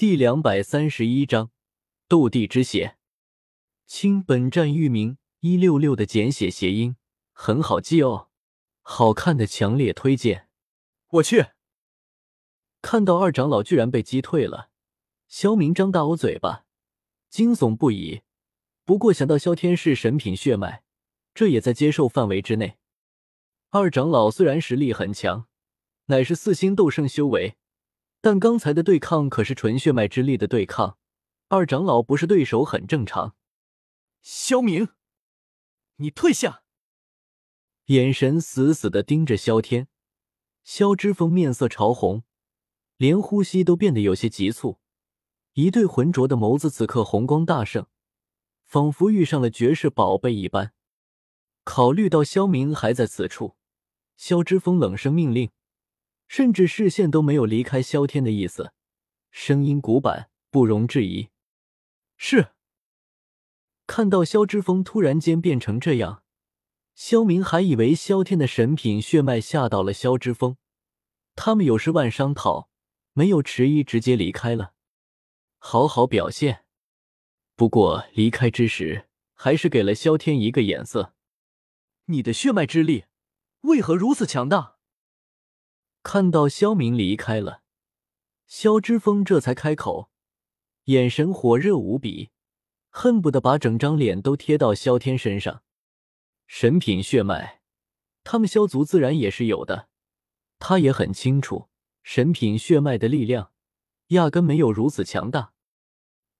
第两百三十一章斗帝之血。亲，本站域名一六六的简写谐音，很好记哦。好看的强烈推荐。我去！看到二长老居然被击退了，萧明张大我嘴巴，惊悚不已。不过想到萧天是神品血脉，这也在接受范围之内。二长老虽然实力很强，乃是四星斗圣修为。但刚才的对抗可是纯血脉之力的对抗，二长老不是对手很正常。萧明，你退下！眼神死死的盯着萧天，萧之风面色潮红，连呼吸都变得有些急促，一对浑浊的眸子此刻红光大盛，仿佛遇上了绝世宝贝一般。考虑到萧明还在此处，萧之风冷声命令。甚至视线都没有离开萧天的意思，声音古板，不容置疑。是。看到萧之峰突然间变成这样，萧明还以为萧天的神品血脉吓到了萧之峰，他们有事万商讨，没有迟疑，直接离开了。好好表现。不过离开之时，还是给了萧天一个眼色。你的血脉之力为何如此强大？看到萧明离开了，萧之风这才开口，眼神火热无比，恨不得把整张脸都贴到萧天身上。神品血脉，他们萧族自然也是有的。他也很清楚，神品血脉的力量压根没有如此强大。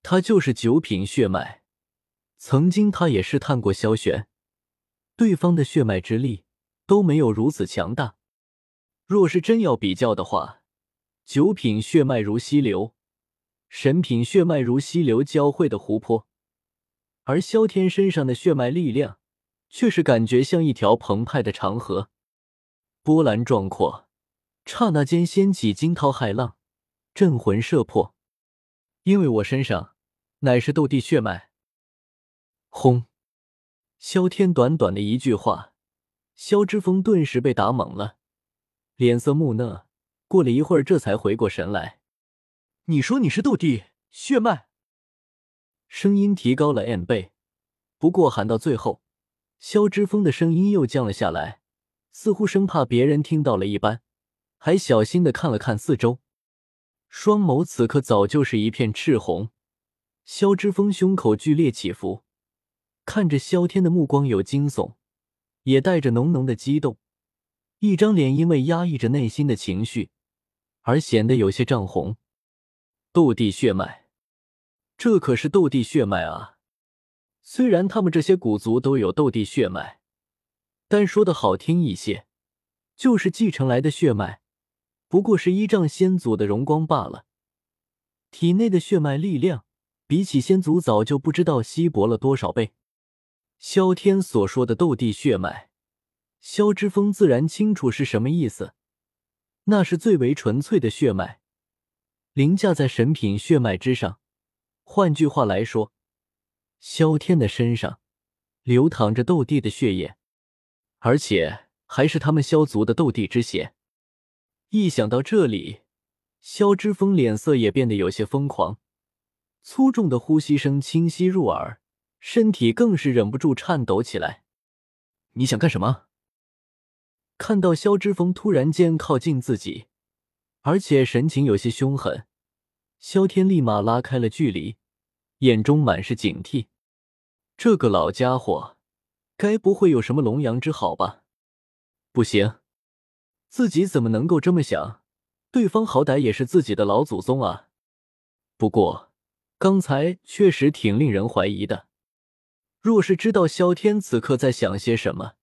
他就是九品血脉，曾经他也试探过萧玄，对方的血脉之力都没有如此强大。若是真要比较的话，九品血脉如溪流，神品血脉如溪流交汇的湖泊，而萧天身上的血脉力量却是感觉像一条澎湃的长河，波澜壮阔，刹那间掀起惊涛骇浪，震魂摄魄。因为我身上乃是斗帝血脉。轰！萧天短短的一句话，萧之风顿时被打懵了。脸色木讷，过了一会儿，这才回过神来。你说你是斗帝血脉？声音提高了 n 倍，不过喊到最后，萧之峰的声音又降了下来，似乎生怕别人听到了一般，还小心的看了看四周，双眸此刻早就是一片赤红。萧之峰胸口剧烈起伏，看着萧天的目光有惊悚，也带着浓浓的激动。一张脸因为压抑着内心的情绪而显得有些涨红。斗帝血脉，这可是斗帝血脉啊！虽然他们这些古族都有斗帝血脉，但说的好听一些，就是继承来的血脉，不过是依仗先祖的荣光罢了。体内的血脉力量比起先祖早就不知道稀薄了多少倍。萧天所说的斗帝血脉。萧之风自然清楚是什么意思，那是最为纯粹的血脉，凌驾在神品血脉之上。换句话来说，萧天的身上流淌着斗帝的血液，而且还是他们萧族的斗帝之血。一想到这里，萧之风脸色也变得有些疯狂，粗重的呼吸声清晰入耳，身体更是忍不住颤抖起来。你想干什么？看到萧之风突然间靠近自己，而且神情有些凶狠，萧天立马拉开了距离，眼中满是警惕。这个老家伙，该不会有什么龙阳之好吧？不行，自己怎么能够这么想？对方好歹也是自己的老祖宗啊！不过刚才确实挺令人怀疑的。若是知道萧天此刻在想些什么，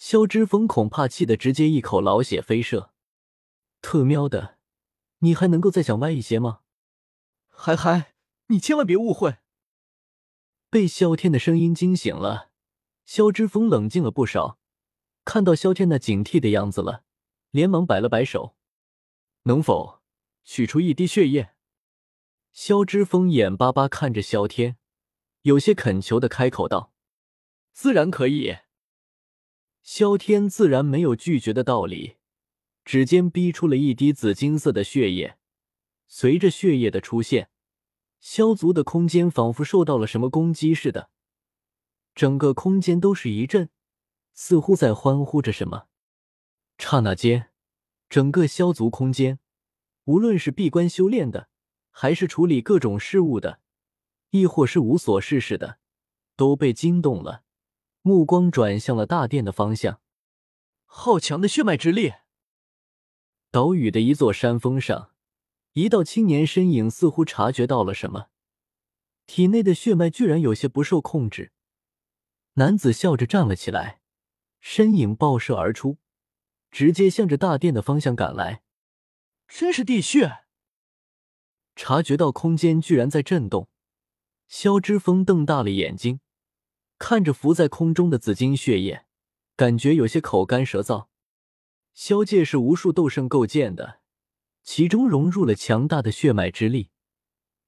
萧之风恐怕气得直接一口老血飞射，特喵的，你还能够再想歪一些吗？嗨嗨，你千万别误会！被萧天的声音惊醒了，萧之风冷静了不少，看到萧天那警惕的样子了，连忙摆了摆手：“能否取出一滴血液？”萧之风眼巴巴看着萧天，有些恳求的开口道：“自然可以。”萧天自然没有拒绝的道理，指尖逼出了一滴紫金色的血液，随着血液的出现，萧族的空间仿佛受到了什么攻击似的，整个空间都是一震，似乎在欢呼着什么。刹那间，整个萧族空间，无论是闭关修炼的，还是处理各种事务的，亦或是无所事事的，都被惊动了，目光转向了大殿的方向。好强的血脉之力！岛屿的一座山峰上，一道青年身影似乎察觉到了什么，体内的血脉居然有些不受控制。男子笑着站了起来，身影爆射而出，直接向着大殿的方向赶来。真是地穴！察觉到空间居然在震动，萧之峰瞪大了眼睛，看着浮在空中的紫金血液，感觉有些口干舌燥。萧界是无数斗圣构建的，其中融入了强大的血脉之力。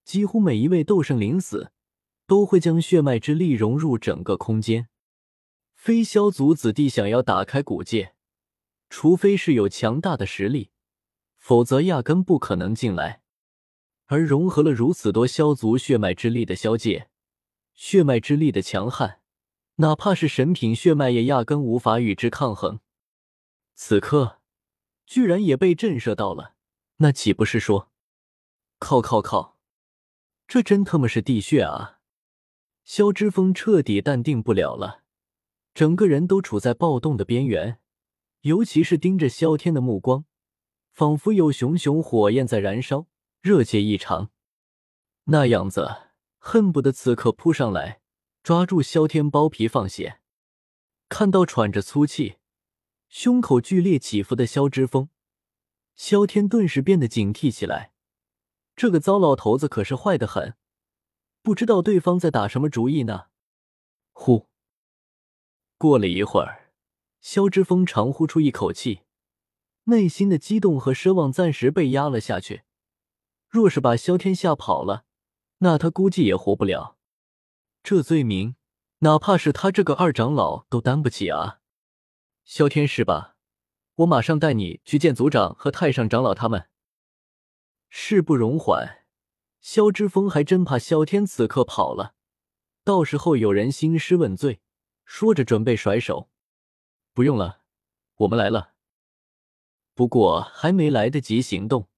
几乎每一位斗圣临死，都会将血脉之力融入整个空间。非萧族子弟想要打开古界，除非是有强大的实力，否则压根不可能进来。而融合了如此多萧族血脉之力的萧界，血脉之力的强悍，哪怕是神品血脉，也压根无法与之抗衡。此刻，居然也被震慑到了，那岂不是说，靠靠靠，这真他妈是地穴啊！萧之风彻底淡定不了了，整个人都处在暴动的边缘，尤其是盯着萧天的目光，仿佛有熊熊火焰在燃烧，热切异常，那样子恨不得此刻扑上来抓住萧天包皮放血。看到喘着粗气。胸口剧烈起伏的萧之风，萧天顿时变得警惕起来。这个糟老头子可是坏的很，不知道对方在打什么主意呢。呼，过了一会儿，萧之风长呼出一口气，内心的激动和奢望暂时被压了下去。若是把萧天吓跑了，那他估计也活不了。这罪名，哪怕是他这个二长老都担不起啊！萧天是吧？我马上带你去见族长和太上长老他们。事不容缓，萧之风还真怕萧天此刻跑了，到时候有人兴师问罪。说着准备甩手，不用了，我们来了。不过还没来得及行动，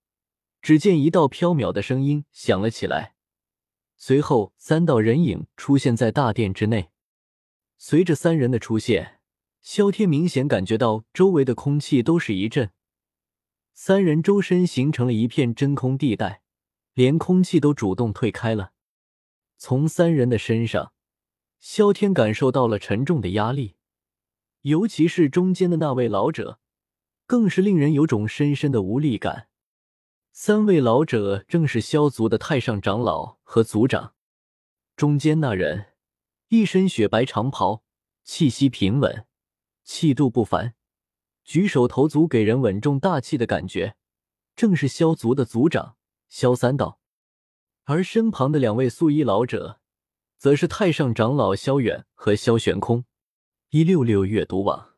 只见一道飘渺的声音响了起来，随后三道人影出现在大殿之内。随着三人的出现。萧天明显感觉到周围的空气都是一震，三人周身形成了一片真空地带，连空气都主动退开了。从三人的身上，萧天感受到了沉重的压力，尤其是中间的那位老者，更是令人有种深深的无力感。三位老者正是萧族的太上长老和族长，中间那人一身雪白长袍，气息平稳。气度不凡，举手投足给人稳重大气的感觉，正是萧族的族长萧三道。而身旁的两位素衣老者，则是太上长老萧远和萧玄空。一六六阅读网。